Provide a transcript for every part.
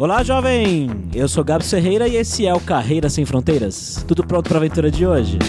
Olá, jovem! Eu sou Gabs Ferreira e esse é o Carreira Sem Fronteiras. Tudo pronto para a aventura de hoje?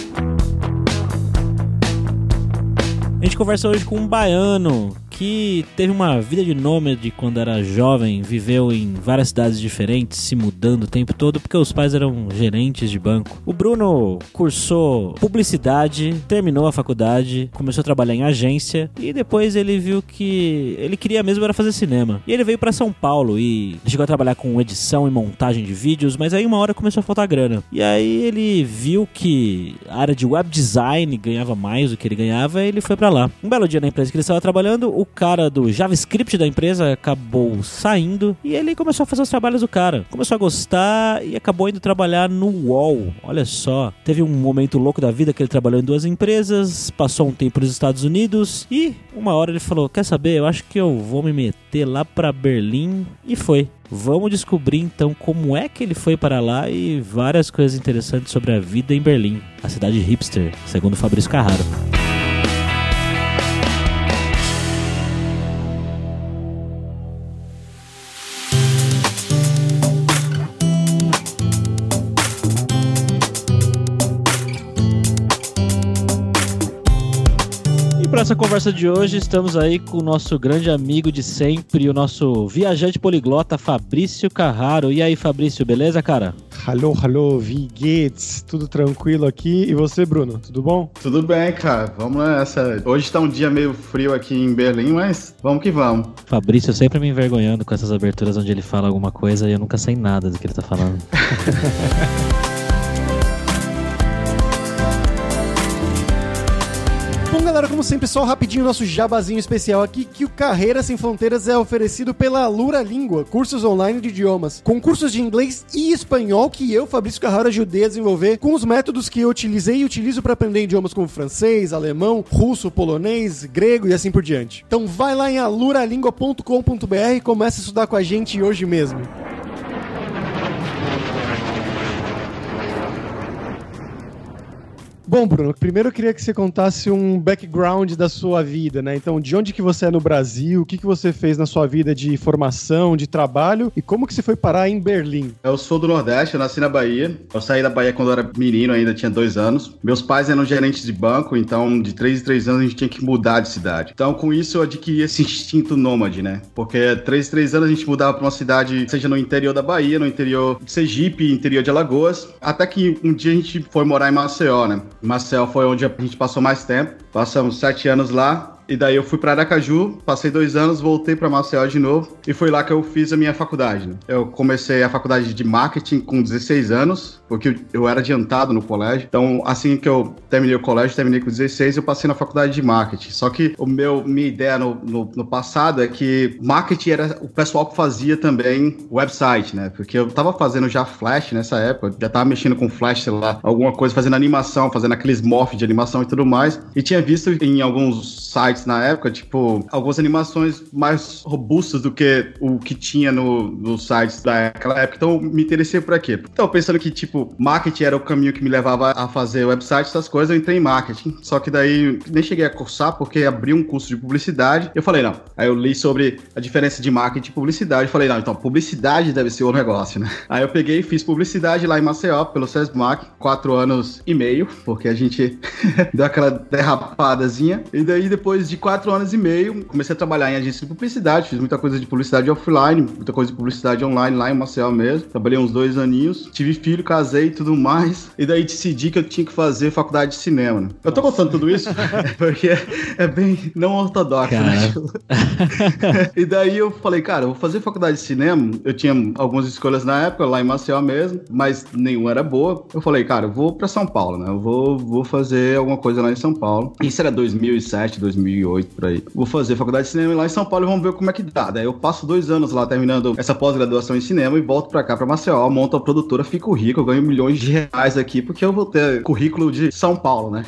A gente conversa hoje com um baiano que teve uma vida de nômade quando era jovem, viveu em várias cidades diferentes, se mudando o tempo todo porque os pais eram gerentes de banco. O Bruno cursou publicidade, terminou a faculdade, começou a trabalhar em agência e depois ele viu que ele queria mesmo era fazer cinema. E ele veio para São Paulo e chegou a trabalhar com edição e montagem de vídeos, mas aí uma hora começou a faltar grana. E aí ele viu que a área de web design ganhava mais do que ele ganhava e ele foi para lá. Um belo dia na empresa que ele estava trabalhando, o cara do JavaScript da empresa acabou saindo e ele começou a fazer os trabalhos do cara. Começou a gostar e acabou indo trabalhar no UOL. Olha só, teve um momento louco da vida que ele trabalhou em duas empresas, passou um tempo nos Estados Unidos e uma hora ele falou: Quer saber? Eu acho que eu vou me meter lá para Berlim e foi. Vamos descobrir então como é que ele foi para lá e várias coisas interessantes sobre a vida em Berlim, a cidade hipster, segundo Fabrício Carraro. Para essa conversa de hoje, estamos aí com o nosso grande amigo de sempre, o nosso viajante poliglota Fabrício Carraro. E aí, Fabrício, beleza, cara? Alô, alô, geht's? Tudo tranquilo aqui? E você, Bruno, tudo bom? Tudo bem, cara. Vamos nessa. Hoje está um dia meio frio aqui em Berlim, mas vamos que vamos. Fabrício sempre me envergonhando com essas aberturas onde ele fala alguma coisa e eu nunca sei nada do que ele tá falando. galera, como sempre, só rapidinho nosso jabazinho especial aqui, que o Carreira Sem Fronteiras é oferecido pela Lura Língua, cursos online de idiomas, com cursos de inglês e espanhol que eu, Fabrício Carraro, ajudei a desenvolver com os métodos que eu utilizei e utilizo para aprender idiomas como francês, alemão, russo, polonês, grego e assim por diante. Então vai lá em aluralingua.com.br e começa a estudar com a gente hoje mesmo. Bom, Bruno, primeiro eu queria que você contasse um background da sua vida, né? Então, de onde que você é no Brasil, o que que você fez na sua vida de formação, de trabalho e como que você foi parar em Berlim? Eu sou do Nordeste, eu nasci na Bahia. Eu saí da Bahia quando eu era menino, ainda tinha dois anos. Meus pais eram gerentes de banco, então de três em três anos a gente tinha que mudar de cidade. Então, com isso eu adquiri esse instinto nômade, né? Porque três em três anos a gente mudava para uma cidade, seja no interior da Bahia, no interior de Sergipe, interior de Alagoas, até que um dia a gente foi morar em Maceió, né? Marcel foi onde a gente passou mais tempo. Passamos sete anos lá. E daí eu fui para Aracaju, passei dois anos, voltei para Maceió de novo e foi lá que eu fiz a minha faculdade. Né? Eu comecei a faculdade de marketing com 16 anos, porque eu era adiantado no colégio. Então, assim que eu terminei o colégio, terminei com 16, eu passei na faculdade de marketing. Só que o meu minha ideia no, no, no passado é que marketing era o pessoal que fazia também website, né? Porque eu tava fazendo já Flash nessa época, já tava mexendo com Flash, sei lá, alguma coisa, fazendo animação, fazendo aqueles morphs de animação e tudo mais. E tinha visto em alguns sites na época, tipo, algumas animações mais robustas do que o que tinha no, nos sites daquela época. Então, me interessei por aqui. Então, pensando que, tipo, marketing era o caminho que me levava a fazer website, essas coisas, eu entrei em marketing. Só que daí, nem cheguei a cursar, porque abri um curso de publicidade. Eu falei, não. Aí eu li sobre a diferença de marketing e publicidade. Eu falei, não, então, publicidade deve ser o negócio, né? Aí eu peguei e fiz publicidade lá em Maceió, pelo SESMAC, quatro anos e meio, porque a gente deu aquela derrapadazinha. E daí, depois de quatro anos e meio, comecei a trabalhar em agência de publicidade, fiz muita coisa de publicidade offline, muita coisa de publicidade online lá em Maceió mesmo. Trabalhei uns dois aninhos, tive filho, casei e tudo mais. E daí decidi que eu tinha que fazer faculdade de cinema. Né? Eu tô contando tudo isso porque é bem não ortodoxo, né? e daí eu falei, cara, eu vou fazer faculdade de cinema. Eu tinha algumas escolhas na época, lá em Maceió mesmo, mas nenhuma era boa. Eu falei, cara, eu vou pra São Paulo, né? Eu vou, vou fazer alguma coisa lá em São Paulo. Isso era 2007, 2008, por aí. Vou fazer faculdade de cinema lá em São Paulo e vamos ver como é que dá. Daí eu passo dois anos lá terminando essa pós-graduação em cinema e volto pra cá, pra Maceió, monto a produtora, fico rico, ganho milhões de reais aqui, porque eu vou ter currículo de São Paulo, né?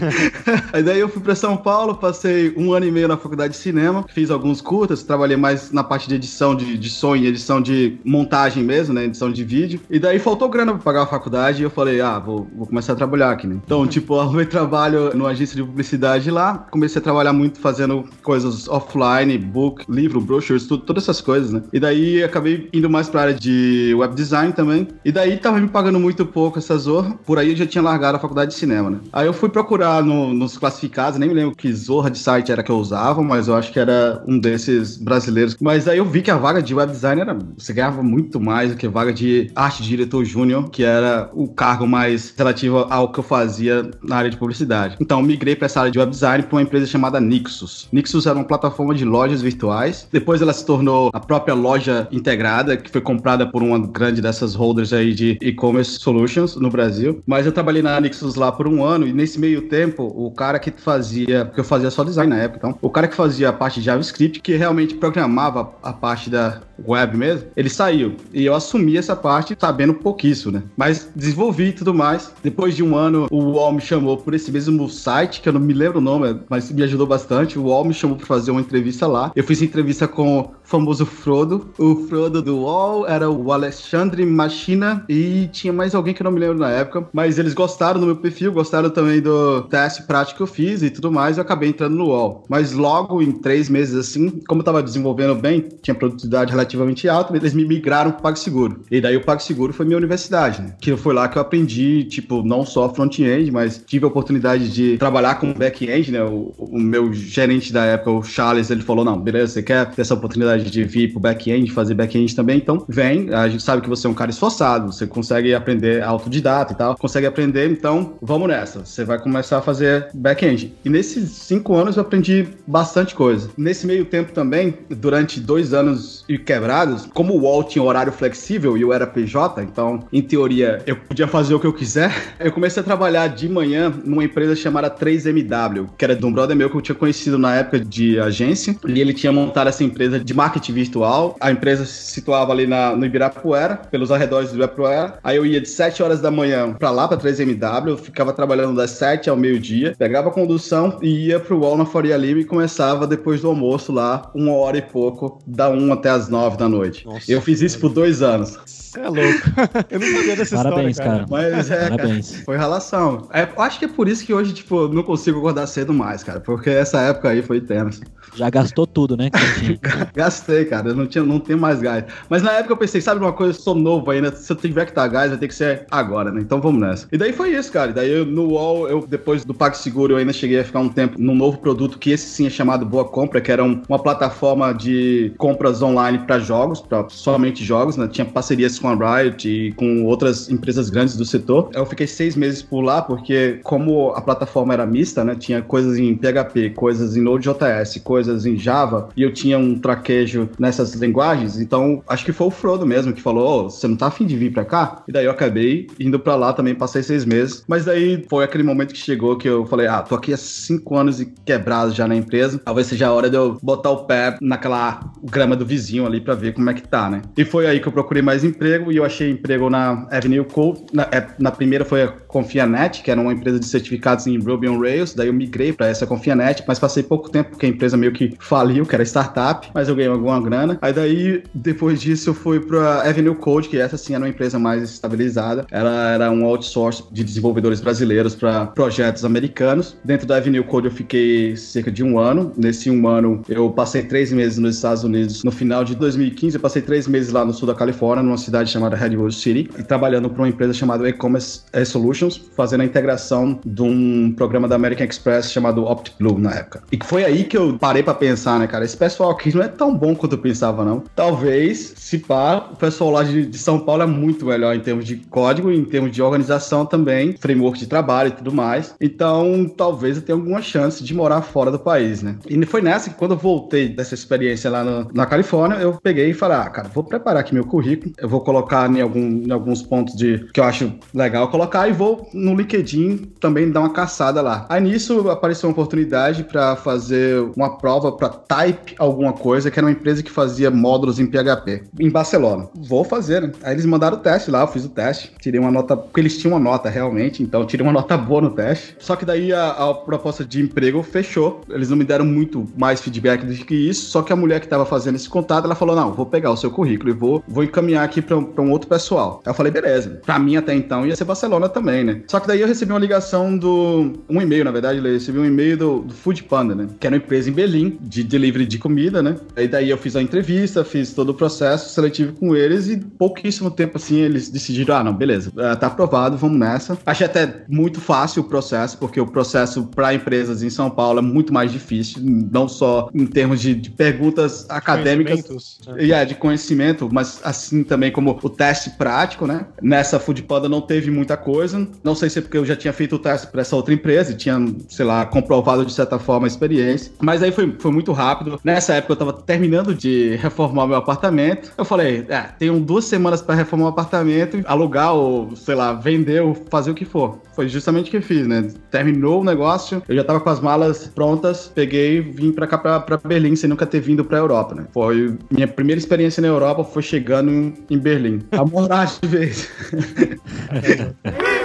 aí daí eu fui pra São Paulo, passei um ano e meio na faculdade de cinema, fiz alguns curtas, trabalhei mais na parte de edição de, de som edição de montagem mesmo, né? Edição de vídeo. E daí faltou grana pra pagar a faculdade e eu falei, ah, vou, vou começar a trabalhar aqui, né? Então, tipo, arrumei trabalho numa agência de publicidade lá, comecei a trabalhar muito fazendo coisas offline, book, livro, brochures, tudo, todas essas coisas, né? E daí acabei indo mais pra área de web design também. E daí tava me pagando muito pouco essa zorra. Por aí eu já tinha largado a faculdade de cinema, né? Aí eu fui procurar no, nos classificados, nem me lembro que zorra de site era que eu usava, mas eu acho que era um desses brasileiros. Mas aí eu vi que a vaga de web design era. Você ganhava muito mais do que a vaga de arte diretor júnior, que era o cargo mais relativo ao que eu fazia na área de publicidade. Então, migrei para essa área de web design para uma empresa chamada Nixus. Nixus era uma plataforma de lojas virtuais. Depois ela se tornou a própria loja integrada, que foi comprada por uma grande dessas holders aí de e-commerce solutions no Brasil. Mas eu trabalhei na Nixus lá por um ano e nesse meio tempo, o cara que fazia, porque eu fazia só design na época, então, o cara que fazia a parte de JavaScript, que realmente programava a parte da web mesmo, ele saiu. E eu assumi essa parte sabendo pouquíssimo, né? Mas desenvolvi e tudo mais. Depois de um ano, o UOL me chamou por esse mesmo site, que eu não me lembro o nome, mas me ajudou bastante. O UOL me chamou para fazer uma entrevista lá. Eu fiz entrevista com o famoso Frodo. O Frodo do UOL era o Alexandre Machina e tinha mais alguém que eu não me lembro na época. Mas eles gostaram do meu perfil, gostaram também do teste prático que eu fiz e tudo mais. Eu acabei entrando no UOL. Mas logo em três meses assim, como eu tava desenvolvendo bem, tinha produtividade relativamente alta, eles me migraram pro PagSeguro. E daí o PagSeguro foi minha universidade, né? Que foi lá que eu aprendi, tipo, não só front-end, mas tive a oportunidade de trabalhar com back-end, né? O, o, meu gerente da época, o Charles, ele falou: não, beleza, você quer ter essa oportunidade de vir pro back-end, fazer back-end também? Então, vem. A gente sabe que você é um cara esforçado, você consegue aprender autodidata e tal, consegue aprender, então vamos nessa. Você vai começar a fazer back-end. E nesses cinco anos eu aprendi bastante coisa. Nesse meio tempo também, durante dois anos e quebrados, como o UOL tinha horário flexível e eu era PJ, então, em teoria, eu podia fazer o que eu quiser, eu comecei a trabalhar de manhã numa empresa chamada 3MW, que era de um brother meu que eu tinha conhecido na época de agência, e ele tinha montado essa empresa de marketing virtual. A empresa se situava ali na, no Ibirapuera, pelos arredores do Ibirapuera. Aí eu ia de 7 horas da manhã para lá, para 3MW, eu ficava trabalhando das 7 ao meio-dia, pegava a condução e ia pro UOL na Faria Lima e começava depois do almoço lá, uma hora e pouco, da 1 até as 9 da noite. Nossa, eu fiz isso por dois anos. Você é louco. eu não sabia dessa Parabéns, história, cara. cara. Mas é, Parabéns. cara, foi relação. É, eu acho que é por isso que hoje, tipo, não consigo acordar cedo mais, cara. Porque essa época aí foi tensa. Já gastou tudo, né? Gastei, cara. Eu não, tinha, não tenho mais gás. Mas na época eu pensei, sabe uma coisa? Eu sou novo ainda. Se eu tiver que dar gás, vai ter que ser agora, né? Então vamos nessa. E daí foi isso, cara. E daí eu, no UOL, eu, depois do PagSeguro, eu ainda cheguei a ficar um tempo num novo produto que esse sim é chamado Boa Compra, que era um- uma plataforma de compras online para jogos, para somente jogos, né? Tinha parcerias com a Riot e com outras empresas grandes do setor. Eu fiquei seis meses por lá, porque como a plataforma era mista, né? Tinha coisas em PHP, coisas em Node.js, coisas em Java, e eu tinha um traquejo nessas linguagens, então acho que foi o Frodo mesmo que falou, "Ô, você não tá afim de vir pra cá? E daí eu acabei indo pra lá também, passei seis meses, mas daí foi aquele momento que chegou que eu falei, ah, tô aqui há cinco anos e quebrado já na empresa, talvez seja a hora de eu botar o pé naquela grama do vizinho ali pra ver como é que tá, né? E foi aí que eu procurei mais emprego e eu achei emprego na Avenue Code, na, é, na primeira foi a Confianet, que era uma empresa de certificados em Ruby on Rails, daí eu migrei pra essa Confianet, mas passei pouco tempo porque a empresa meio que faliu, que era startup, mas eu ganhei alguma grana. Aí daí, depois disso, eu fui pra Avenue Code, que essa sim era uma empresa mais estabilizada. Ela era um outsource de desenvolvedores brasileiros para projetos americanos. Dentro da Avenue Code eu fiquei cerca de um ano. Nesse um ano eu passei três meses nos Estados Unidos. No final de 2015 eu passei três meses lá no sul da Califórnia, numa cidade chamada Redwood City, e trabalhando para uma empresa chamada E-Commerce eh, Solutions, fazendo a integração de um programa da American Express chamado OptBlue na época. E foi aí que eu parei para pensar, né, cara? Esse pessoal aqui não é tão bom quanto eu pensava, não. Talvez, se pá, o pessoal lá de, de São Paulo é muito melhor em termos de código, em termos de organização também, framework de trabalho e tudo mais. Então, talvez eu tenha alguma chance de morar fora do país, né? E foi nessa que quando eu voltei dessa experiência lá no- na Califórnia, eu peguei e falei, ah, cara, vou preparar aqui meu currículo, eu vou colocar em, algum, em alguns pontos de que eu acho legal colocar e vou no LinkedIn também dar uma caçada lá. Aí nisso apareceu uma oportunidade para fazer uma prova para Type alguma coisa, que era uma empresa que fazia módulos em PHP, em Barcelona. Vou fazer, né? Aí eles mandaram o teste lá, eu fiz o teste, tirei uma nota, porque eles tinham uma nota realmente, então tirei uma nota boa no teste. Só que daí a, a proposta de emprego fechou, eles não me deram muito mais feedback do que isso, só que a mulher que estava fazendo esse contato, ela falou, não, vou pegar o seu currículo e vou, vou encaminhar aqui para um outro pessoal. Aí eu falei, beleza. Pra mim até então ia ser Barcelona também, também, né? Só que daí eu recebi uma ligação do. Um e-mail, na verdade, eu recebi um e-mail do, do Food Panda, né? Que era uma empresa em Berlim, de delivery de comida, né? E daí eu fiz a entrevista, fiz todo o processo seletivo com eles e pouquíssimo tempo assim eles decidiram: ah, não, beleza, eh, tá aprovado, vamos nessa. Achei até muito fácil o processo, porque o processo para empresas em São Paulo é muito mais difícil, não só em termos de, de perguntas acadêmicas e é, de conhecimento, mas assim também como o teste prático, né? Nessa Food Panda não teve muita coisa. Não sei se é porque eu já tinha feito o teste para essa outra empresa e tinha, sei lá, comprovado de certa forma a experiência. Mas aí foi, foi muito rápido. Nessa época eu tava terminando de reformar meu apartamento. Eu falei, é, tenho duas semanas para reformar o apartamento, alugar ou, sei lá, vender ou fazer o que for. Foi justamente o que eu fiz, né? Terminou o negócio, eu já tava com as malas prontas, peguei, vim para cá pra, pra Berlim sem nunca ter vindo pra Europa, né? Foi minha primeira experiência na Europa foi chegando em, em Berlim. A morar de vez.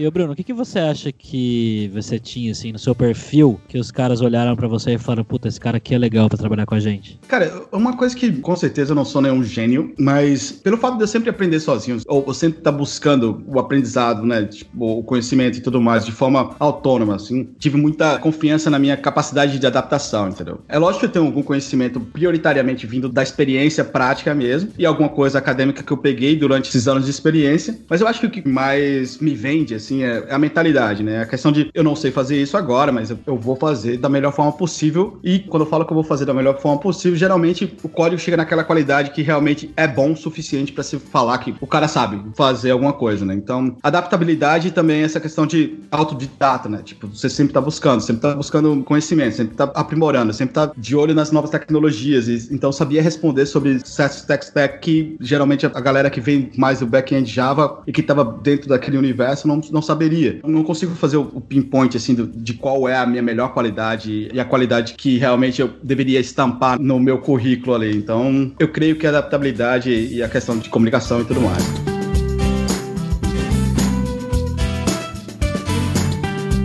E o Bruno, o que, que você acha que você tinha assim no seu perfil que os caras olharam para você e falaram, puta, esse cara aqui é legal para trabalhar com a gente? Cara, uma coisa que com certeza eu não sou nenhum gênio, mas pelo fato de eu sempre aprender sozinho, ou eu sempre estar tá buscando o aprendizado, né, tipo, o conhecimento e tudo mais de forma autônoma, assim, tive muita confiança na minha capacidade de adaptação, entendeu? É lógico que eu tenho algum conhecimento prioritariamente vindo da experiência prática mesmo e alguma coisa acadêmica que eu peguei durante esses anos de experiência, mas eu acho que o que mais me vende, assim, assim, é, é, a mentalidade, né? A questão de eu não sei fazer isso agora, mas eu, vou fazer da melhor forma possível. E quando eu falo que eu vou fazer da melhor forma possível, geralmente o código chega naquela qualidade que realmente é bom o suficiente para se falar que o cara sabe fazer alguma coisa, né? Então, adaptabilidade e também essa questão de autodidata, né? Tipo, você sempre tá buscando, sempre tá buscando conhecimento, sempre tá aprimorando, sempre tá de olho nas novas tecnologias. E, então, sabia responder sobre certos tech stack que geralmente a galera que vem mais do back-end Java e que tava dentro daquele universo não, não não saberia. Eu não consigo fazer o pinpoint, assim, do, de qual é a minha melhor qualidade e a qualidade que realmente eu deveria estampar no meu currículo ali. Então, eu creio que a adaptabilidade e a questão de comunicação e tudo mais.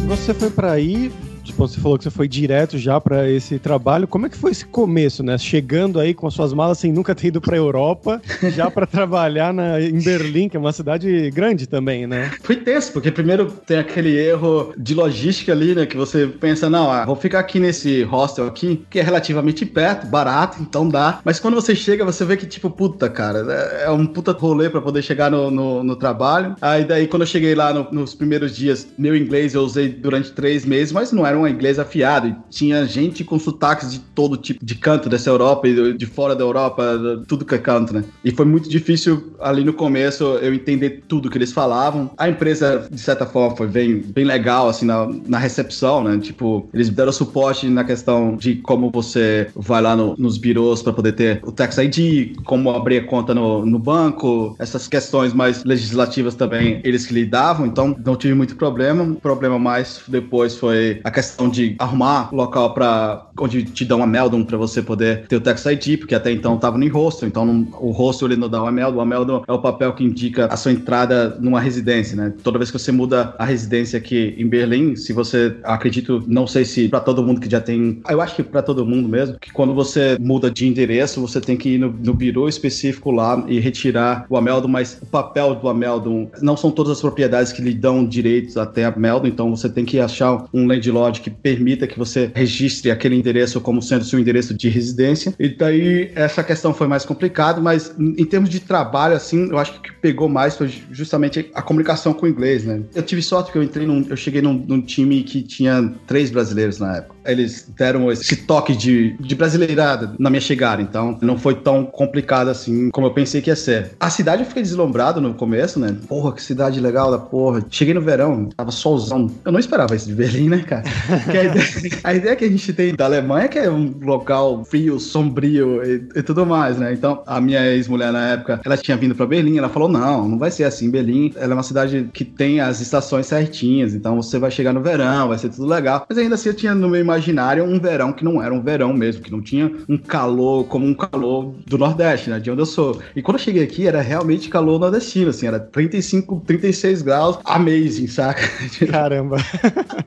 Você foi para aí Tipo, você falou que você foi direto já para esse trabalho. Como é que foi esse começo, né? Chegando aí com as suas malas sem nunca ter ido para Europa, já para trabalhar na, em Berlim, que é uma cidade grande também, né? Foi tenso, porque primeiro tem aquele erro de logística ali, né? Que você pensa, não, ah, vou ficar aqui nesse hostel aqui, que é relativamente perto, barato, então dá. Mas quando você chega, você vê que, tipo, puta, cara, é um puta rolê para poder chegar no, no, no, trabalho. Aí daí, quando eu cheguei lá no, nos primeiros dias, meu inglês eu usei durante três meses, mas não era um inglês afiado. E tinha gente com sotaques de todo tipo de canto dessa Europa e de fora da Europa, tudo que é canto, né? E foi muito difícil ali no começo eu entender tudo que eles falavam. A empresa, de certa forma, foi bem, bem legal, assim, na, na recepção, né? Tipo, eles deram suporte na questão de como você vai lá no, nos birôs para poder ter o Tax ID, como abrir a conta no, no banco, essas questões mais legislativas também, eles que lidavam, então não tive muito problema. O problema mais depois foi a questão questão de arrumar local para onde te dão uma Meldon para você poder ter o Tax ID, porque até então estava no hostel, então não, o hostel ele não dá uma Meldon, a Meldon é o papel que indica a sua entrada numa residência, né? Toda vez que você muda a residência aqui em Berlim, se você, acredito, não sei se para todo mundo que já tem, eu acho que para todo mundo mesmo, que quando você muda de endereço, você tem que ir no, no birô específico lá e retirar o Ameldon, mas o papel do Ameldon não são todas as propriedades que lhe dão direitos até a Ameldon, então você tem que achar um landlord que permita que você registre aquele endereço como sendo seu endereço de residência. E daí essa questão foi mais complicada, mas em termos de trabalho, assim, eu acho que o que pegou mais foi justamente a comunicação com o inglês, né? Eu tive sorte que eu entrei num, eu cheguei num, num time que tinha três brasileiros na época eles deram esse toque de, de brasileirada na minha chegada, então não foi tão complicado assim como eu pensei que ia ser. A cidade eu fiquei deslumbrado no começo, né? Porra, que cidade legal da porra. Cheguei no verão, tava solzão. Eu não esperava isso de Berlim, né, cara? a, ideia, a, ideia, que a gente tem da Alemanha é que é um local frio, sombrio e, e tudo mais, né? Então, a minha ex-mulher na época, ela tinha vindo para Berlim, ela falou: não, não vai ser assim. Berlim, ela é uma cidade que tem as estações certinhas, então você vai chegar no verão, vai ser tudo legal. Mas ainda assim, eu tinha no meu imaginário um verão que não era um verão mesmo, que não tinha um calor como um calor do Nordeste, né? De onde eu sou. E quando eu cheguei aqui, era realmente calor nordestino, assim, era 35, 36 graus, amazing, saca? Caramba.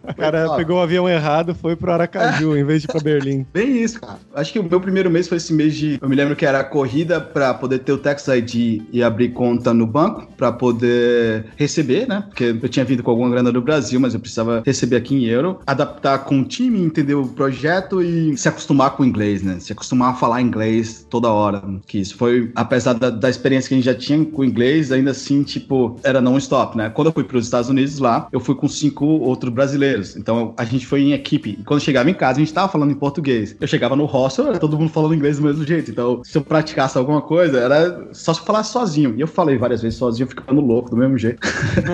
O cara pegou o avião errado, foi pro Aracaju, em vez de pra Berlim. Bem isso, cara. Acho que o meu primeiro mês foi esse mês de. Eu me lembro que era corrida pra poder ter o Tax ID e abrir conta no banco, pra poder receber, né? Porque eu tinha vindo com alguma grana do Brasil, mas eu precisava receber aqui em euro, adaptar com o time, entender o projeto e se acostumar com o inglês, né? Se acostumar a falar inglês toda hora. Que isso foi, apesar da, da experiência que a gente já tinha com o inglês, ainda assim, tipo, era non-stop, né? Quando eu fui para os Estados Unidos lá, eu fui com cinco outros brasileiros. Então a gente foi em equipe. E quando chegava em casa, a gente tava falando em português. Eu chegava no hostel, era todo mundo falando inglês do mesmo jeito. Então, se eu praticasse alguma coisa, era só se eu falasse sozinho. E eu falei várias vezes sozinho, ficando louco do mesmo jeito.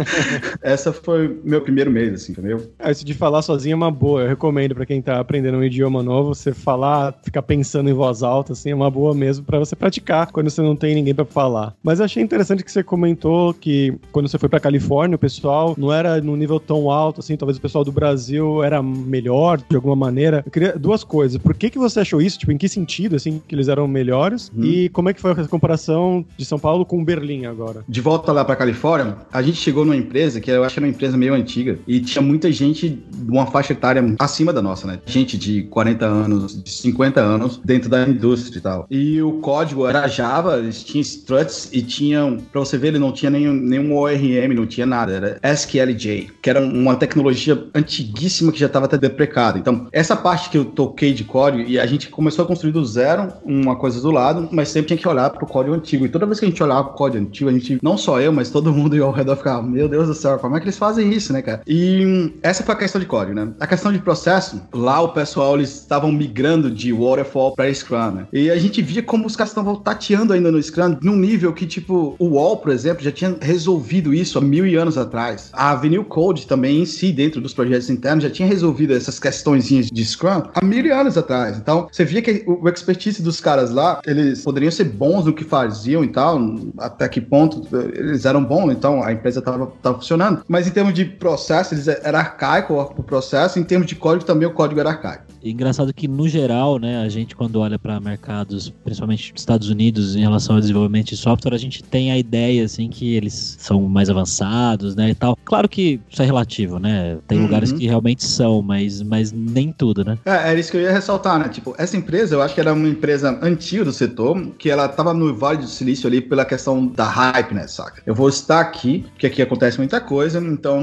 Essa foi meu primeiro mês, assim, entendeu? Ah, isso de falar sozinho é uma boa. Eu recomendo para quem tá aprendendo um idioma novo, você falar, ficar pensando em voz alta, assim, é uma boa mesmo para você praticar quando você não tem ninguém para falar. Mas eu achei interessante que você comentou que quando você foi para Califórnia, o pessoal não era num nível tão alto, assim, talvez o pessoal do Brasil era melhor de alguma maneira. Eu queria duas coisas. Por que que você achou isso? Tipo, em que sentido, assim, que eles eram melhores? Hum. E como é que foi a comparação de São Paulo com Berlim agora? De volta lá para Califórnia, a gente chegou numa empresa que eu acho que era uma empresa meio antiga e tinha muita gente de uma faixa etária acima da nossa, né? Gente de 40 anos, de 50 anos dentro da indústria e tal. E o código era Java, eles tinham struts e tinham, para você ver, ele não tinha nenhum, nenhum ORM, não tinha nada, era SQLJ, que era uma tecnologia antiguíssima que já estava até deprecada. Então, essa parte que eu toquei de código e a gente começou a construir do zero uma coisa do lado, mas sempre tinha que olhar para o código antigo. E toda vez que a gente olhava para o código antigo, a gente, não só eu, mas todo mundo ao redor ficava, meu Deus do céu, como é que eles fazem isso, né, cara? E essa foi a questão de código, né? A questão de processo, lá o pessoal, eles estavam migrando de Waterfall para Scrum, né? E a gente via como os caras estavam tateando ainda no Scrum num nível que, tipo, o Wall, por exemplo, já tinha resolvido isso há mil anos atrás. A Avenue Code também em si, dentro dos projetos internos, já tinha resolvido essas questõezinhas de Scrum há mil anos atrás. Então, você via que o expertise dos caras lá, eles poderiam ser bons no que faziam e tal, até que ponto eles eram bons, então a empresa estava funcionando. Mas em termos de processo, eles era arcaico o processo, em termos de código também código era arcaico. E engraçado que, no geral, né, a gente quando olha para mercados, principalmente Estados Unidos, em relação ao desenvolvimento de software, a gente tem a ideia, assim, que eles são mais avançados, né, e tal. Claro que isso é relativo, né? Tem uhum. lugares que realmente são, mas, mas nem tudo, né? É, era isso que eu ia ressaltar, né? Tipo, essa empresa, eu acho que era uma empresa antiga do setor, que ela tava no Vale do Silício ali pela questão da hype, né, saca? Eu vou estar aqui, porque aqui acontece muita coisa, então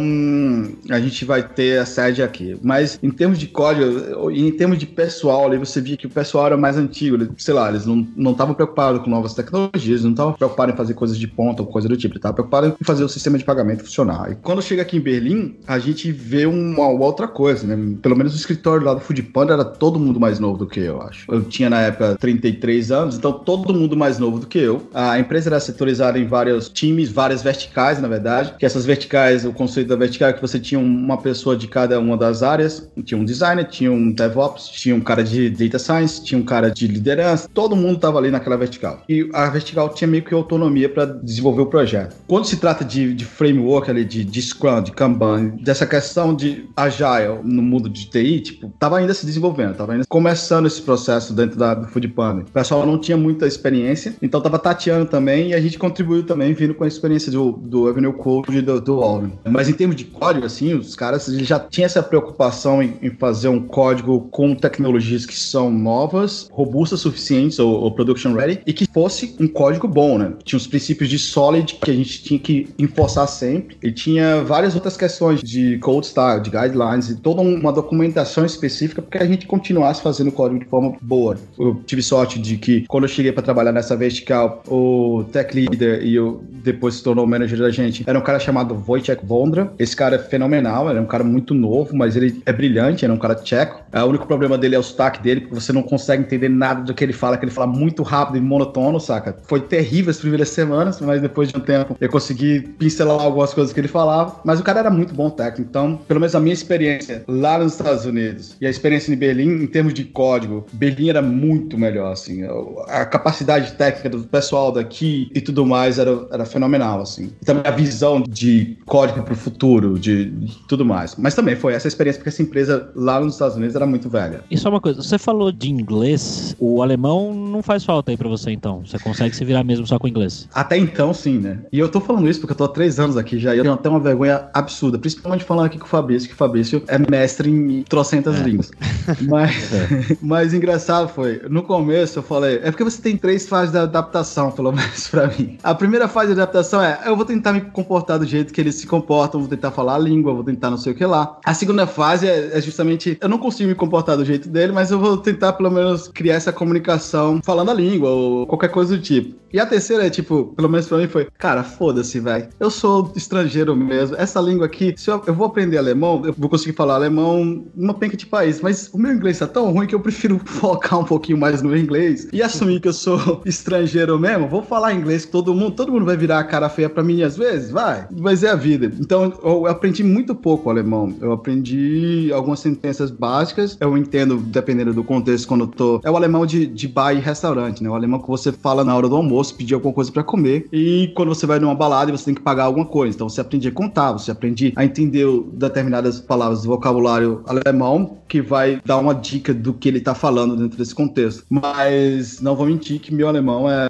a gente vai ter a sede aqui. Mas em termos de código, em termos de pessoal, ali você via que o pessoal era mais antigo, sei lá, eles não estavam preocupados com novas tecnologias, não estavam preocupados em fazer coisas de ponta ou coisa do tipo, estavam preocupados em fazer o sistema de pagamento funcionar. E quando chega aqui em Berlim, a gente vê uma, uma outra coisa, né? Pelo menos o escritório lá do Food Panda era todo mundo mais novo do que eu, acho. Eu tinha na época 33 anos, então todo mundo mais novo do que eu. A empresa era setorizada em vários times, várias verticais, na verdade, que essas verticais, o conceito da vertical é que você tinha uma pessoa de cada uma das áreas, tinha um designer, tinha um DevOps, tinha um cara de Data Science, tinha um cara de liderança, todo mundo estava ali naquela vertical. E a vertical tinha meio que autonomia para desenvolver o projeto. Quando se trata de, de framework ali, de, de Scrum, de Kanban, dessa questão de Agile no mundo de TI, tipo, tava ainda se desenvolvendo, tava ainda começando esse processo dentro da, do Food Panda. O pessoal não tinha muita experiência, então tava tateando também e a gente contribuiu também vindo com a experiência do, do Avenue Code e do, do Mas em termos de código, assim, os caras já tinham essa preocupação em, em fazer um código com tecnologias que são novas, robustas suficientes ou, ou, production ready e que fosse um código bom, né? Tinha os princípios de solid que a gente tinha que enforçar sempre e tinha várias outras questões de code style, de guidelines e toda uma documentação específica para que a gente continuasse fazendo código de forma boa. Eu tive sorte de que quando eu cheguei para trabalhar nessa vertical, o tech leader e eu depois se tornou o manager da gente, era um cara chamado Wojciech Vondra. Esse cara é fenomenal, ele é um cara muito novo, mas ele é brilhante, ele é um cara tcheco. O único problema dele é o sotaque dele, porque você não consegue entender nada do que ele fala, que ele fala muito rápido e monotono, saca? Foi terrível as primeiras semanas, mas depois de um tempo eu consegui pincelar algumas coisas que ele falava. Mas o cara era muito bom técnico, então, pelo menos a minha experiência lá nos Estados Unidos e a experiência em Berlim, em termos de código, Berlim era muito melhor, assim. A capacidade técnica do pessoal daqui e tudo mais era, era fenomenal, assim. E também a visão de código para o futuro, de, de tudo mais. Mas também foi essa experiência, porque essa empresa lá nos Estados Unidos era muito muito velha. E só uma coisa, você falou de inglês, o alemão não faz falta aí pra você então? Você consegue se virar mesmo só com inglês? Até então, sim, né? E eu tô falando isso porque eu tô há três anos aqui já e eu tenho até uma vergonha absurda, principalmente falando aqui com o Fabrício, que o Fabrício é mestre em trocentas É. línguas. Mas, mas engraçado foi, no começo eu falei, é porque você tem três fases de adaptação, pelo menos pra mim. A primeira fase de adaptação é, eu vou tentar me comportar do jeito que eles se comportam, vou tentar falar a língua, vou tentar não sei o que lá. A segunda fase é, é justamente, eu não consigo me comportar do jeito dele, mas eu vou tentar pelo menos criar essa comunicação falando a língua ou qualquer coisa do tipo. E a terceira é tipo, pelo menos pra mim foi, cara, foda-se, velho. Eu sou estrangeiro mesmo. Essa língua aqui, se eu, eu vou aprender alemão, eu vou conseguir falar alemão numa penca de país, mas o meu inglês tá tão ruim que eu prefiro focar um pouquinho mais no inglês e assumir que eu sou estrangeiro mesmo. Vou falar inglês com todo mundo, todo mundo vai virar a cara feia pra mim às vezes, vai. Mas é a vida. Então eu aprendi muito pouco alemão. Eu aprendi algumas sentenças básicas. Eu entendo, dependendo do contexto, quando eu tô. É o alemão de, de bar e restaurante, né? O alemão que você fala na hora do almoço, pedir alguma coisa pra comer. E quando você vai numa balada você tem que pagar alguma coisa. Então você aprende a contar, você aprende a entender determinadas palavras do vocabulário alemão, que vai dar uma dica do que ele tá falando dentro desse contexto. Mas não vou mentir que meu alemão é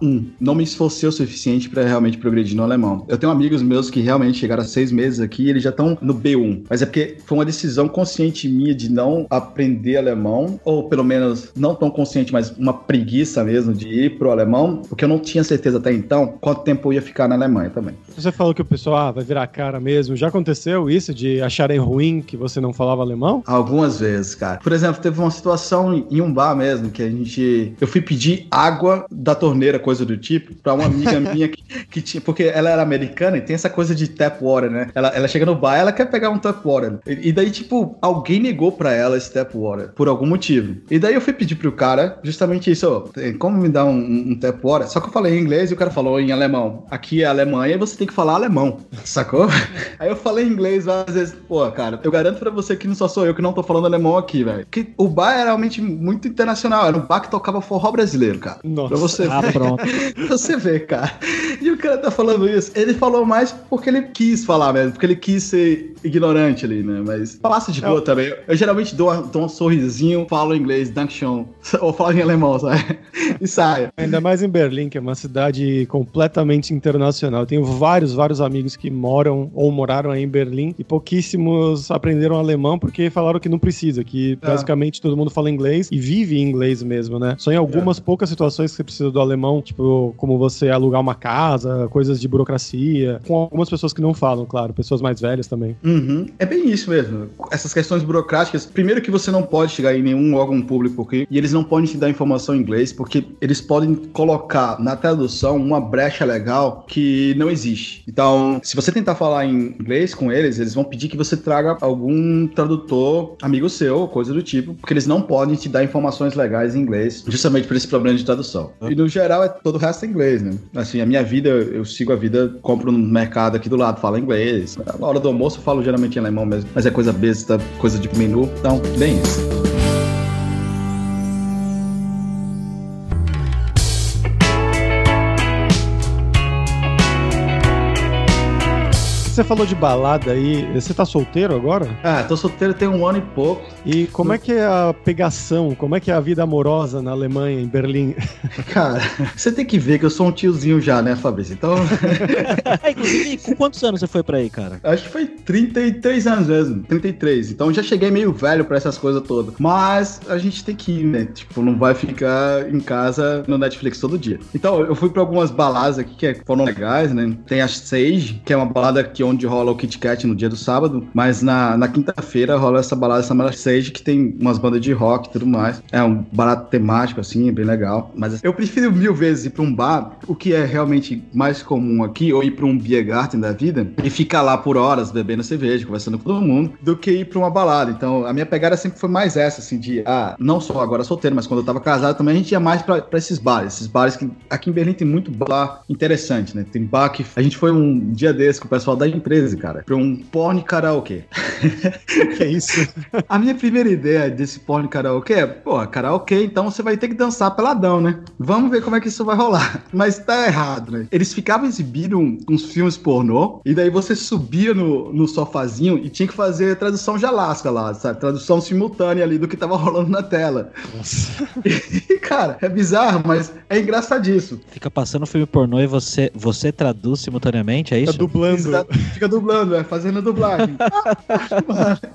A1. Não me esforcei o suficiente pra realmente progredir no alemão. Eu tenho amigos meus que realmente chegaram a seis meses aqui e eles já estão no B1. Mas é porque foi uma decisão consciente minha de não aprender alemão, ou pelo menos não tão consciente, mas uma preguiça mesmo de ir pro alemão, porque eu não tinha certeza até então quanto tempo eu ia ficar na Alemanha também. Você falou que o pessoal ah, vai virar a cara mesmo. Já aconteceu isso de acharem ruim que você não falava alemão? Algumas vezes, cara. Por exemplo, teve uma situação em um bar mesmo que a gente. Eu fui pedir água da torneira, coisa do tipo, pra uma amiga minha que, que tinha. Porque ela era americana e tem essa coisa de tap water, né? Ela, ela chega no bar ela quer pegar um tap water. E, e daí, tipo, alguém negou pra ela esse tap water por algum motivo. E daí eu fui pedir pro cara justamente isso: ó, tem como me dar um, um tap water? Só que eu falei em inglês e o cara falou em alemão. Aqui é Alemanha e você tem que falar alemão, sacou? Aí eu falei em inglês várias vezes, pô, cara, eu garanto pra você que não só sou eu que não tô falando alemão aqui, velho. Que o bar era realmente muito internacional, era um bar que tocava forró brasileiro, cara. Nossa. Pra você Ah, pronto. Você ver, cara. E o cara tá falando isso. Ele falou mais porque ele quis falar mesmo, porque ele quis ser ignorante ali, né? Mas falasse de boa também. Eu geralmente dou, dou um sorrisinho, falo em inglês, Dankeschön, ou falo em alemão, sabe? E saio. Ainda mais em Berlim, que é uma cidade completamente internacional. Eu tenho vários, vários amigos que moram ou moraram aí em Berlim e pouquíssimos aprenderam alemão porque falaram que não precisa, que É. basicamente todo mundo fala inglês e vive em inglês mesmo, né? Só em algumas poucas situações que você precisa do alemão, tipo, como você alugar uma casa, coisas de burocracia, com algumas pessoas que não falam, claro, pessoas mais velhas também. Uhum. É bem isso mesmo. Essas questões burocráticas, primeiro que você não pode chegar em nenhum órgão público aqui, e eles não podem te dar informação em inglês, porque eles podem colocar na tradução uma brecha legal que não existe. Então, se você tentar falar em inglês com eles, eles vão pedir que você traga algum tradutor amigo seu, coisa do tipo, porque eles não podem te dar informações legais em inglês, justamente por esse problema de tradução. E no geral, é todo o resto é inglês, né? Assim, a minha vida, eu sigo a vida, compro no mercado aqui do lado, falo inglês. Na hora do almoço eu falo geralmente em alemão mesmo, mas é coisa besta, coisa de menu, então, bem isso. Você falou de balada aí, você tá solteiro agora? Ah, tô solteiro tem um ano e pouco. E como é que é a pegação, como é que é a vida amorosa na Alemanha, em Berlim? Cara, você tem que ver que eu sou um tiozinho já, né, Fabrício? Então, inclusive, com quantos anos você foi pra aí, cara? acho que foi 33 anos mesmo, 33. Então já cheguei meio velho pra essas coisas todas. Mas a gente tem que ir, né? Tipo, não vai ficar em casa no Netflix todo dia. Então, eu fui pra algumas baladas aqui que foram legais, né? Tem a Sage, que é uma balada que onde rola o Kit Kat no dia do sábado, mas na, na quinta-feira rola essa balada chamada Sage, que tem umas bandas de rock e tudo mais. É um barato temático, assim, é bem legal. Mas eu prefiro mil vezes ir pra um bar, o que é realmente mais comum aqui, ou ir pra um beer garden da vida e ficar lá por horas bebendo cerveja, conversando com todo mundo, do que ir pra uma balada. Então, a minha pegada sempre foi mais essa, assim, de, ah, não só agora solteiro, mas quando eu tava casado também, a gente ia mais pra, pra esses bares. Esses bares que aqui em Berlim tem muito bar interessante, né? Tem bar que a gente foi um dia desse com o pessoal da 13, cara, pra um porn karaokê. Que é isso? A minha primeira ideia desse porn karaokê é, pô, karaokê, então você vai ter que dançar peladão, né? Vamos ver como é que isso vai rolar. Mas tá errado, né? Eles ficavam exibindo uns filmes pornô, e daí você subia no, no sofazinho e tinha que fazer tradução de Alaska lá, sabe? Tradução simultânea ali do que tava rolando na tela. Nossa. E, cara, é bizarro, mas é engraçadíssimo. Fica passando filme pornô e você, você traduz simultaneamente, é Tá isso? dublando. Exato. Fica dublando, é, fazendo a dublagem.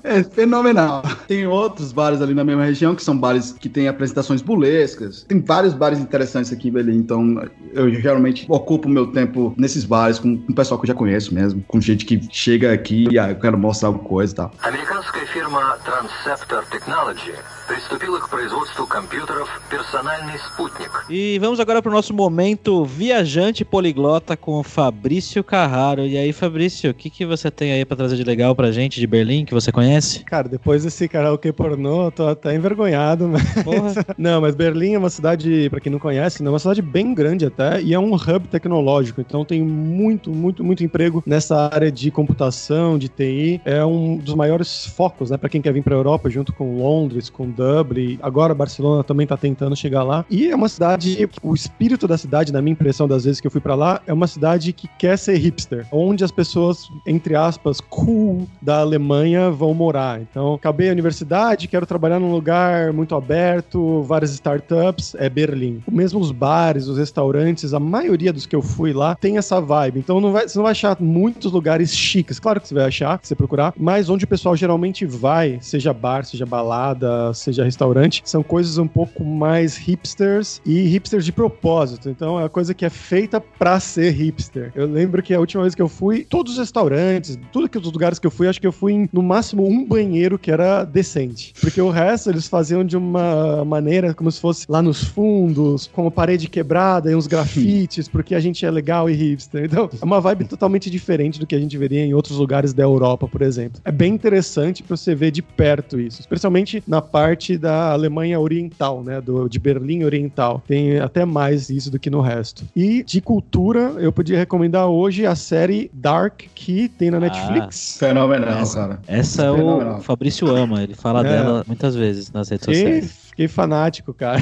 É fenomenal. Tem outros bares ali na mesma região que são bares que têm apresentações bulescas. Tem vários bares interessantes aqui em Belém, então eu geralmente ocupo meu tempo nesses bares com com o pessoal que eu já conheço mesmo, com gente que chega aqui e ah, eu quero mostrar alguma coisa e tal. Американская фирма Transceptor Technology приступила к производству компьютеров «Персональный спутник». E vamos agora pro nosso momento viajante poliglota com o Fabrício Carraro. E aí, Fabrício, o que, que você tem aí pra trazer de legal pra gente de Berlim que você conhece? Cara, depois desse karaokê pornô, eu tô até envergonhado, mas... Porra. Não, mas Berlim é uma cidade, pra quem não conhece, né, é uma cidade bem grande até, e é um hub tecnológico, então tem muito, muito, muito emprego nessa área de computação, de TI. É um dos maiores focos, né, pra quem quer vir pra Europa, junto com Londres, com Dublin, agora Barcelona também tá tentando chegar lá. E é uma cidade, o espírito da cidade, na minha impressão das vezes que eu fui pra lá, é uma cidade que quer ser hipster, onde as pessoas, entre aspas, cool da Alemanha vão morar. Então, acabei a universidade, quero trabalhar num lugar muito aberto, várias startups, é Berlim. Mesmo os bares, os restaurantes, a maioria dos que eu fui lá tem essa vibe. Então não vai, você não vai achar muitos lugares chiques. Claro que você vai achar, se você procurar, mas onde o pessoal geralmente vai, seja bar, seja balada, seja restaurante, são coisas um pouco mais hipsters e hipsters de propósito. Então é uma coisa que é feita pra ser hipster. Eu lembro que a última vez que eu fui, todos os restaurantes, tudo que os lugares que eu fui, acho que eu fui em no máximo um banheiro que era decente. Porque o resto eles faziam de uma maneira como se fosse lá nos fundos, com a parede quebrada e uns grafites, porque a gente é legal e hipster. Então, é uma vibe totalmente diferente do que a gente veria em outros lugares da Europa, por exemplo. É bem interessante pra você ver de perto isso, especialmente na parte da Alemanha Oriental, né, do, de Berlim Oriental. Tem até mais isso do que no resto. E de cultura, eu podia recomendar hoje a série Dark, que tem na Netflix. Fenomenal, Essa- cara. Essa o Fenomenal. Fabrício ama, ele fala É. dela muitas vezes nas redes E sociais. Fiquei fanático, cara.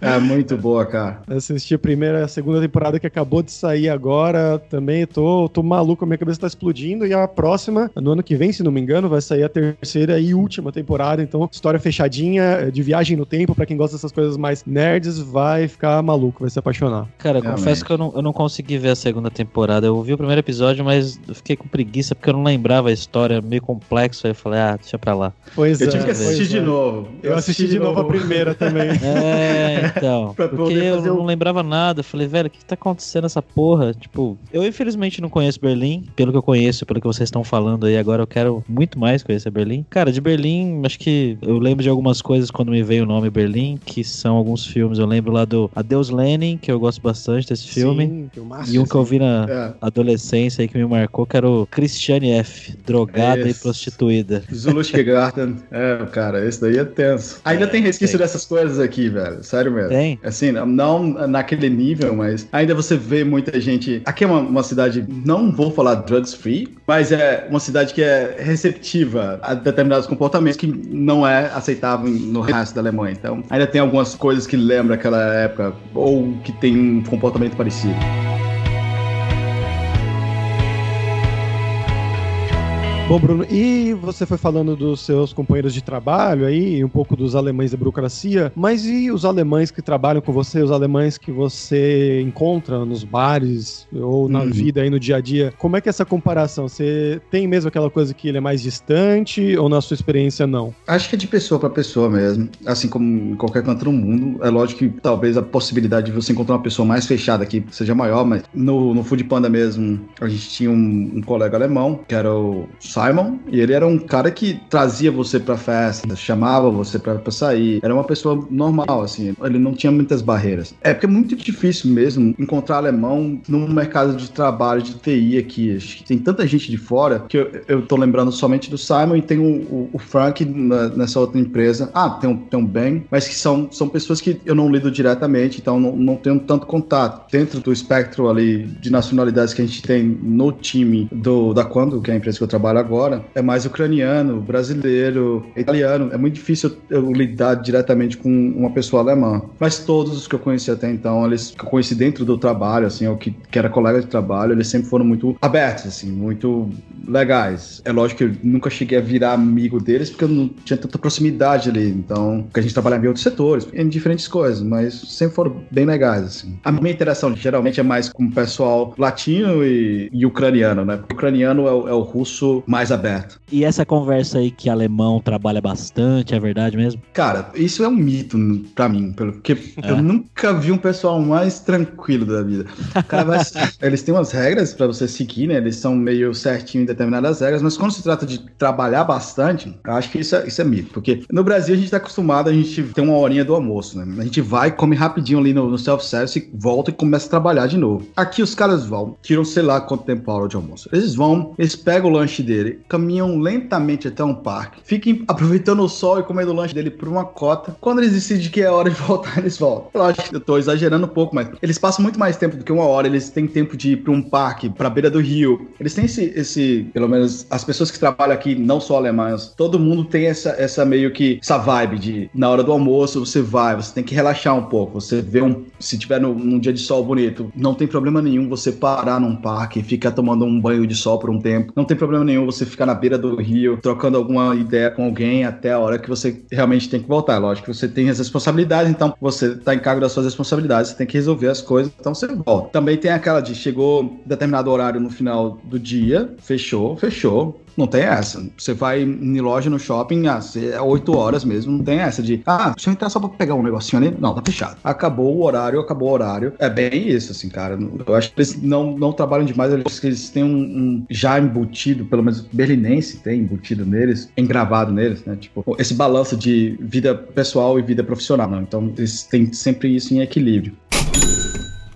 É muito boa, cara. Assisti a primeira e a segunda temporada que acabou de sair agora. Também tô, tô maluco, a minha cabeça tá explodindo. E a próxima, no ano que vem, se não me engano, vai sair a terceira e última temporada. Então, história fechadinha, é, de viagem no tempo. Pra quem gosta dessas coisas mais nerds, vai ficar maluco, vai se apaixonar. Cara, eu Realmente. confesso que eu não, eu não consegui ver a segunda temporada. Eu vi o primeiro episódio, mas eu fiquei com preguiça porque eu não lembrava a história, meio complexo. Aí eu falei, ah, deixa pra lá. Pois Eu é. tive que assistir de é. novo. Eu assisti de novo a primeira também. É, então. Porque eu não lembrava nada. Falei, velho, o que, que tá acontecendo essa porra? Tipo, eu infelizmente não conheço Berlim. Pelo que eu conheço, pelo que vocês estão falando aí, agora eu quero muito mais conhecer Berlim. Cara, de Berlim, acho que eu lembro de algumas coisas quando me veio o nome Berlim, que são alguns filmes. Eu lembro lá do Adeus Lenin, que eu gosto bastante desse filme. Sim, filmaço. E um que eu vi na É. adolescência aí que me marcou, que era o Christiane F., drogada e Esse. prostituída. Zulushkegarten. É, cara, esse daí é tenso. Ainda É, tem resquício. Dessas coisas aqui, velho. Sério mesmo. Tem? Assim, não naquele nível, mas ainda você vê muita gente. Aqui é uma, uma cidade, não vou falar drugs free, mas é uma cidade que é receptiva a determinados comportamentos que não é aceitável no resto da Alemanha. Então, ainda tem algumas coisas que lembram aquela época ou que tem um comportamento parecido. Bom, Bruno, e você foi falando dos seus companheiros de trabalho aí, um pouco dos alemães da burocracia, mas e os alemães que trabalham com você, os alemães que você encontra nos bares ou na Uhum. vida aí no dia a dia? Como é que é essa comparação? Você tem mesmo aquela coisa que ele é mais distante ou na sua experiência não? Acho que é de pessoa para pessoa mesmo. Assim como em qualquer canto do mundo. É lógico que talvez a possibilidade de você encontrar uma pessoa mais fechada aqui seja maior, mas no, no Food Panda mesmo, a gente tinha um, um colega alemão, que era o Simon, e ele era um cara que trazia você pra festa, chamava você pra, pra sair. Era uma pessoa normal, assim. Ele não tinha muitas barreiras. É porque é muito difícil mesmo encontrar alemão no mercado de trabalho de TI aqui. Tem tanta gente de fora que eu, eu tô lembrando somente do Simon e tem o, o, o Frank na, nessa outra empresa. Ah, tem um, tem um Ben, mas que são, são pessoas que eu não lido diretamente, então não, não tenho tanto contato. Dentro do espectro ali de nacionalidades que a gente tem no time do da Quando, que é a empresa que eu trabalho agora, é mais ucraniano, brasileiro, italiano. É muito difícil eu, lidar diretamente com uma pessoa alemã. Mas todos os que eu conheci até então, eles que eu conheci dentro do trabalho, assim, ou que, que era colega de trabalho, eles sempre foram muito abertos, assim, muito legais. É lógico que eu nunca cheguei a virar amigo deles porque eu não tinha tanta proximidade ali. Então, porque a gente trabalhava em outros setores, em diferentes coisas, mas sempre foram bem legais, assim. A minha interação geralmente é mais com o pessoal latino e, e ucraniano, né? O ucraniano é o, é o russo mais aberto. E essa conversa aí que alemão trabalha bastante, é verdade mesmo? Cara, isso é um mito pra mim, porque é. eu nunca vi um pessoal mais tranquilo da vida. Cara, mas, eles têm umas regras para você seguir, né? Eles são meio certinho em determinadas regras, mas quando se trata de trabalhar bastante, eu acho que isso é, isso é mito. Porque no Brasil a gente tá acostumado, a gente tem uma horinha do almoço, né? A gente vai, come rapidinho ali no, no self-service, volta e começa a trabalhar de novo. Aqui os caras vão, tiram sei lá quanto tempo a hora de almoço. Eles vão, eles pegam o lanche dele, caminham lentamente até um parque, fiquem aproveitando o sol e comendo o lanche dele por uma cota. Quando eles decidem que é hora de voltar, eles voltam. Eu acho que eu tô exagerando um pouco, mas eles passam muito mais tempo do que uma hora. Eles têm tempo de ir pra um parque, pra beira do rio. Eles têm esse, esse pelo menos as pessoas que trabalham aqui, não só alemãs, todo mundo tem essa, essa meio que, essa vibe de na hora do almoço você vai, você tem que relaxar um pouco. Você vê um, se tiver no, num dia de sol bonito, não tem problema nenhum você parar num parque ficar tomando um banho de sol por um tempo. Não tem problema nenhum você ficar na beira do rio, trocando alguma ideia com alguém até a hora que você realmente tem que voltar. Lógico que você tem as responsabilidades, então você tá em cargo das suas responsabilidades, você tem que resolver as coisas, então você volta. Também tem aquela de chegou determinado horário no final do dia, fechou, fechou. Não tem essa. Você vai em loja no shopping, ah, é 8 horas mesmo, não tem essa de, ah, deixa eu entrar só pra pegar um negocinho ali. Não, tá fechado. Acabou o horário, acabou o horário. É bem isso, assim, cara. Eu acho que eles não, não trabalham demais, eles, eles têm um, um, já embutido, pelo menos berlinense tem embutido neles, engravado neles, né? Tipo, esse balanço de vida pessoal e vida profissional, né? Então, eles têm sempre isso em equilíbrio.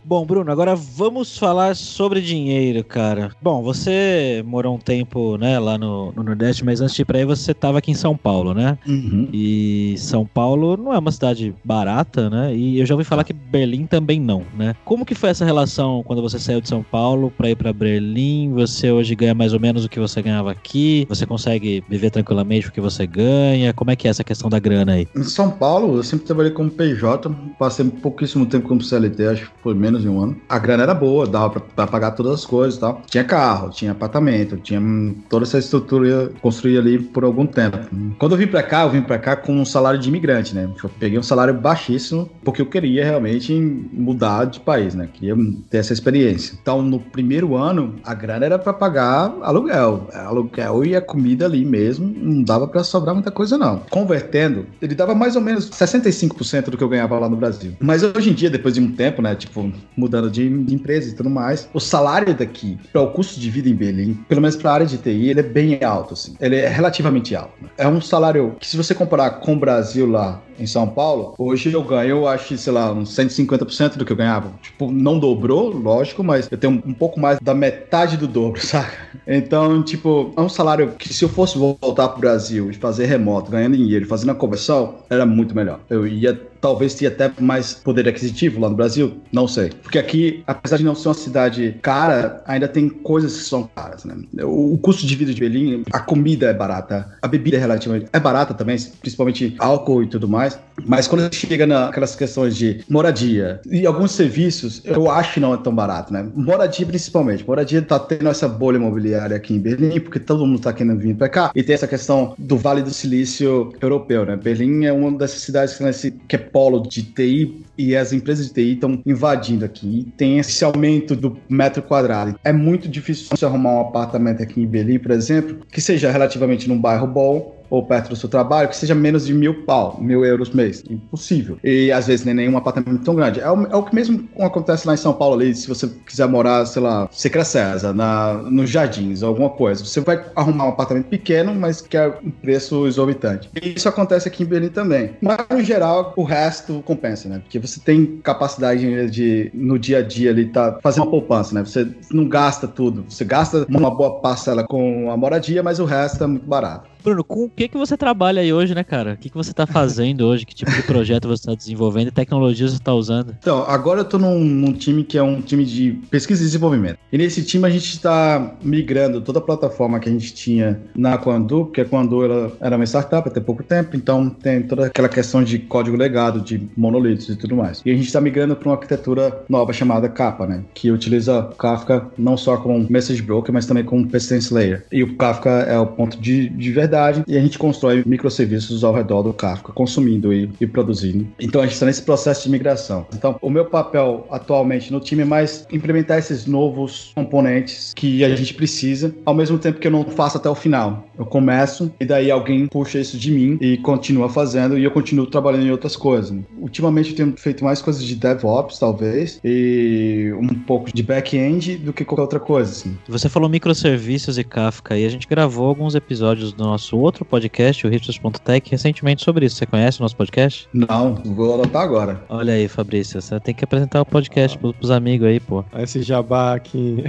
Bom, Bruno, agora vamos falar sobre dinheiro, cara. Bom, você morou um tempo, né, lá no, no Nordeste, mas antes de ir pra aí você tava aqui em São Paulo, né? Uhum. E São Paulo não é uma cidade barata, né? E eu já ouvi falar que Berlim também não, né? Como que foi essa relação quando você saiu de São Paulo pra ir pra Berlim? Você hoje ganha mais ou menos o que você ganhava aqui? Você consegue viver tranquilamente o que você ganha? Como é que é essa questão da grana aí? Em São Paulo, eu sempre trabalhei como PJ, passei pouquíssimo tempo como CLT, acho que foi menos menos de um ano. A grana era boa, dava pra, pra pagar todas as coisas e tal. Tinha carro, tinha apartamento, tinha toda essa estrutura construída ali por algum tempo. Quando eu vim pra cá, eu vim pra cá com um salário de imigrante, né? Eu peguei um salário baixíssimo porque eu queria realmente mudar de país, né? Queria ter essa experiência. Então, no primeiro ano, a grana era para pagar aluguel. Aluguel e a comida ali mesmo, não dava para sobrar muita coisa, não. Convertendo, ele dava mais ou menos 65% do que eu ganhava lá no Brasil. Mas hoje em dia, depois de um tempo, né? Tipo, mudando de, de empresa e tudo mais. O salário daqui, para o custo de vida em Berlim, pelo menos para a área de TI, ele é bem alto, assim. Ele é relativamente alto. Né? É um salário que, se você comparar com o Brasil lá em São Paulo, hoje eu ganho, eu acho, sei lá, uns 150% do que eu ganhava. Tipo, não dobrou, lógico, mas eu tenho um pouco mais da metade do dobro, saca? Então, tipo, é um salário que se eu fosse voltar pro Brasil e fazer remoto, ganhando dinheiro fazendo a conversão, era muito melhor. Eu ia talvez tenha até mais poder aquisitivo lá no Brasil, não sei. Porque aqui, apesar de não ser uma cidade cara, ainda tem coisas que são caras, né? O, custo de vida de Berlim, a comida é barata, a bebida é relativamente é barata também, principalmente álcool e tudo mais. Mas quando chega naquelas questões de moradia e alguns serviços, eu acho que não é tão barato, né? Moradia principalmente. Moradia tá tendo essa bolha imobiliária aqui em Berlim, porque todo mundo tá querendo vir para cá. E tem essa questão do Vale do Silício europeu, né? Berlim é uma dessas cidades que, nesse, que é polo de TI e as empresas de TI estão invadindo aqui. E tem esse aumento do metro quadrado. É muito difícil você arrumar um apartamento aqui em Berlim, por exemplo, que seja relativamente num bairro bom ou perto do seu trabalho que seja menos de mil pau, mil euros mês. Impossível. E às vezes nem nenhum apartamento tão grande. É o, é o que mesmo acontece lá em São Paulo ali, se você quiser morar, sei lá, Secra César, na, nos jardins, alguma coisa. Você vai arrumar um apartamento pequeno, mas que é um preço exorbitante. E isso acontece aqui em Berlim também. Mas, no geral, o resto compensa, né? Porque você tem capacidade de, no dia a dia ali, tá fazendo uma poupança, né? Você não gasta tudo. Você gasta uma boa parcela com a moradia, mas o resto é muito barato. Bruno, com o que, que você trabalha aí hoje, né, cara? O que, que você tá fazendo hoje? Que tipo de projeto você está desenvolvendo e tecnologia você tá usando? Então, agora eu tô num, num, time que é um time de pesquisa e desenvolvimento. E nesse time a gente está migrando toda a plataforma que a gente tinha na Quandu, porque a Quandu era uma startup até pouco tempo, então tem toda aquela questão de código legado, de monolitos e tudo mais. E a gente está migrando para uma arquitetura nova chamada Kappa, né? Que utiliza Kafka não só como message broker, mas também como persistence layer. E o Kafka é o ponto de, de verdade e a gente constrói microserviços ao redor do Kafka, consumindo e, e produzindo. Então a gente está nesse processo de migração. Então o meu papel atualmente no time é mais implementar esses novos componentes que a gente precisa, ao mesmo tempo que eu não faço até o final. Eu começo e daí alguém puxa isso de mim e continua fazendo e eu continuo trabalhando em outras coisas. Ultimamente eu tenho feito mais coisas de DevOps, talvez, e um pouco de back-end do que qualquer outra coisa. Assim. Você falou microserviços e Kafka e a gente gravou alguns episódios do nosso nosso outro podcast, o Hipsters.tech, recentemente sobre isso. Você conhece o nosso podcast? Não, vou anotar agora. Olha aí, Fabrício, você tem que apresentar o podcast pros, pros amigos aí, pô. Esse jabá aqui.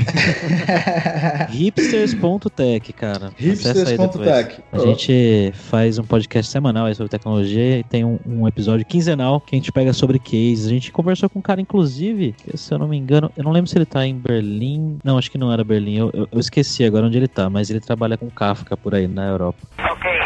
Hipsters.tech, cara. Hipsters.tech. A gente faz um podcast semanal aí sobre tecnologia e tem um, um, episódio quinzenal que a gente pega sobre cases. A gente conversou com um cara, inclusive, que, se eu não me engano, eu não lembro se ele tá em Berlim. Não, acho que não era Berlim. Eu, eu, eu esqueci agora onde ele tá, mas ele trabalha com Kafka por aí na Europa. Okay,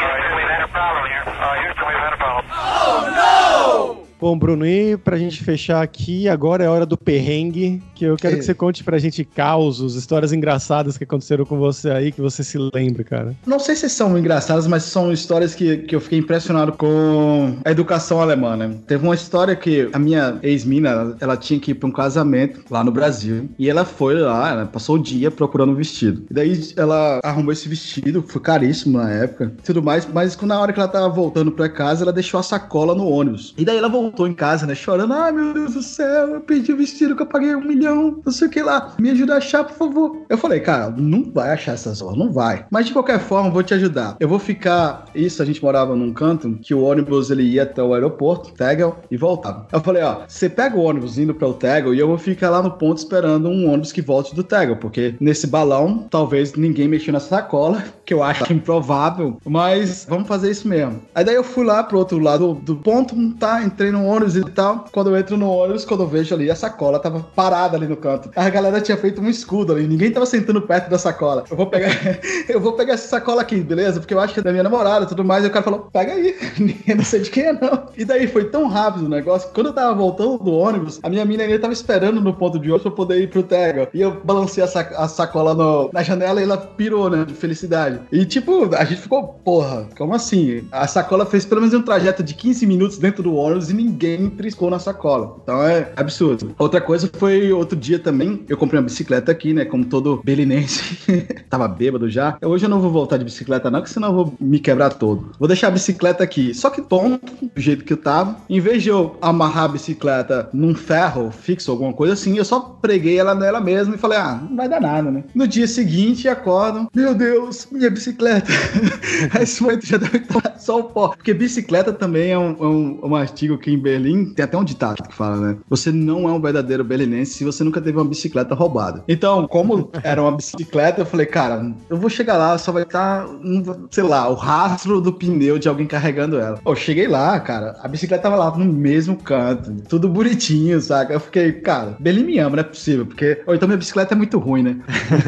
Bom, Bruno, e pra gente fechar aqui, agora é hora do perrengue, que eu quero É. que você conte pra gente causos, histórias engraçadas que aconteceram com você aí, que você se lembre, cara. Não sei se são engraçadas, mas são histórias que, que eu fiquei impressionado com a educação alemã, né? Teve uma história que a minha ex-mina, ela tinha que ir pra um casamento lá no Brasil. E ela foi lá, ela passou o dia procurando um vestido. E daí ela arrumou esse vestido, foi caríssimo na época, e tudo mais. Mas na hora que ela tava voltando pra casa, ela deixou a sacola no ônibus. E daí ela voltou em casa, né, chorando. Ai, meu Deus do céu, eu perdi o vestido que eu paguei um milhão, não sei o que lá. Me ajuda a achar, por favor. Eu falei, cara, não vai achar essas horas, não vai. Mas de qualquer forma, vou te ajudar. Eu vou ficar. Isso, a gente morava num canto que o ônibus ele ia até o aeroporto, Tegel, e voltava. Eu falei, ó, você pega o ônibus indo para o Tegel e eu vou ficar lá no ponto esperando um ônibus que volte do Tegel, porque nesse balão talvez ninguém mexeu nessa sacola, que eu acho improvável, mas vamos fazer isso mesmo. Aí daí eu fui lá pro outro lado do ponto, tá, entrei no ônibus e tal. Quando eu entro no ônibus, quando eu vejo ali a sacola tava parada ali no canto. A galera tinha feito um escudo ali, ninguém tava sentando perto da sacola. Eu vou pegar, eu vou pegar essa sacola aqui, beleza? Porque eu acho que é da minha namorada e tudo mais. E o cara falou, pega aí. Eu não sei de quem é, não. E daí foi tão rápido o negócio. Quando eu tava voltando do ônibus, a minha mina ainda tava esperando no ponto de ônibus pra poder ir pro Tega. E eu balancei a, sac- a sacola no- na janela e ela pirou, né? De felicidade. E tipo, a gente ficou, porra, como assim? A sacola fez pelo menos um trajeto de 15 minutos dentro do ônibus e ninguém triscou na sacola. Então é absurdo. Outra coisa foi outro dia também. Eu comprei uma bicicleta aqui, né? Como todo belinense. tava bêbado já. Hoje eu não vou voltar de bicicleta, não, que senão eu vou me quebrar todo. Vou deixar a bicicleta aqui. Só que ponto, do jeito que eu tava. Em vez de eu amarrar a bicicleta num ferro fixo, alguma coisa assim, eu só preguei ela nela mesmo e falei, ah, não vai dar nada, né? No dia seguinte, acordo. Meu Deus, minha bicicleta. Aí esse momento já deve estar só o pó. Porque bicicleta também é um, é um, um artigo que em Berlim tem até um ditado que fala, né? Você não é um verdadeiro berlinense se você nunca teve uma bicicleta roubada. Então, como era uma bicicleta, eu falei, cara, eu vou chegar lá, só vai estar, um, sei lá, o rastro do pneu de alguém carregando ela. Eu cheguei lá, cara, a bicicleta tava lá no mesmo canto, tudo bonitinho, saca? Eu fiquei, cara, Berlim me ama, não é possível, porque. Ou então minha bicicleta é muito ruim, né?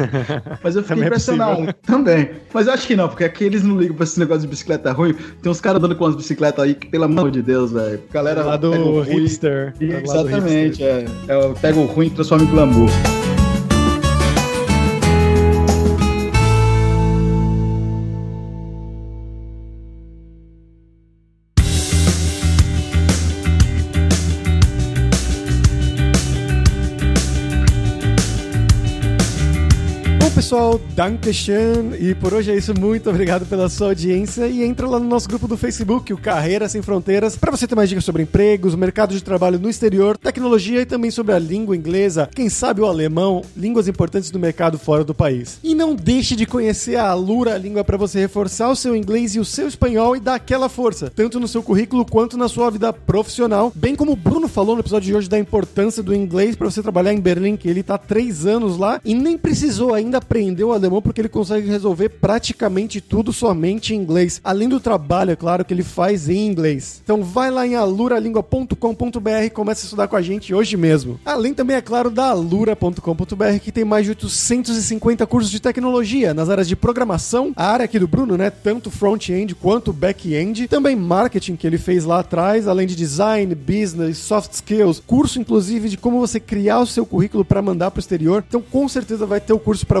Mas eu fiquei Também é impressionado. Também. Mas eu acho que não, porque aqui eles não ligam pra esse negócio de bicicleta ruim. Tem uns caras andando com as bicicletas aí que, pelo amor de Deus, velho. Galera lá do ruim- hipster. Tá do Exatamente, hipster. é. é. Pega o ruim e transforma em glamour. Pessoal, Dankeschön. E por hoje é isso. Muito obrigado pela sua audiência. E entra lá no nosso grupo do Facebook, o Carreira Sem Fronteiras, para você ter mais dicas sobre empregos, mercado de trabalho no exterior, tecnologia e também sobre a língua inglesa, quem sabe o alemão, línguas importantes do mercado fora do país. E não deixe de conhecer a Alura Língua para você reforçar o seu inglês e o seu espanhol e dar aquela força, tanto no seu currículo quanto na sua vida profissional. Bem como o Bruno falou no episódio de hoje da importância do inglês para você trabalhar em Berlim, que ele tá três anos lá e nem precisou ainda aprender o alemão porque ele consegue resolver praticamente tudo somente em inglês, além do trabalho, é claro, que ele faz em inglês. Então vai lá em aluralingua.com.br e comece a estudar com a gente hoje mesmo. Além também, é claro, da alura.com.br que tem mais de 850 cursos de tecnologia nas áreas de programação, a área aqui do Bruno, né, tanto front-end quanto back-end, também marketing que ele fez lá atrás, além de design, business, soft skills, curso inclusive de como você criar o seu currículo para mandar para o exterior. Então, com certeza vai ter o curso para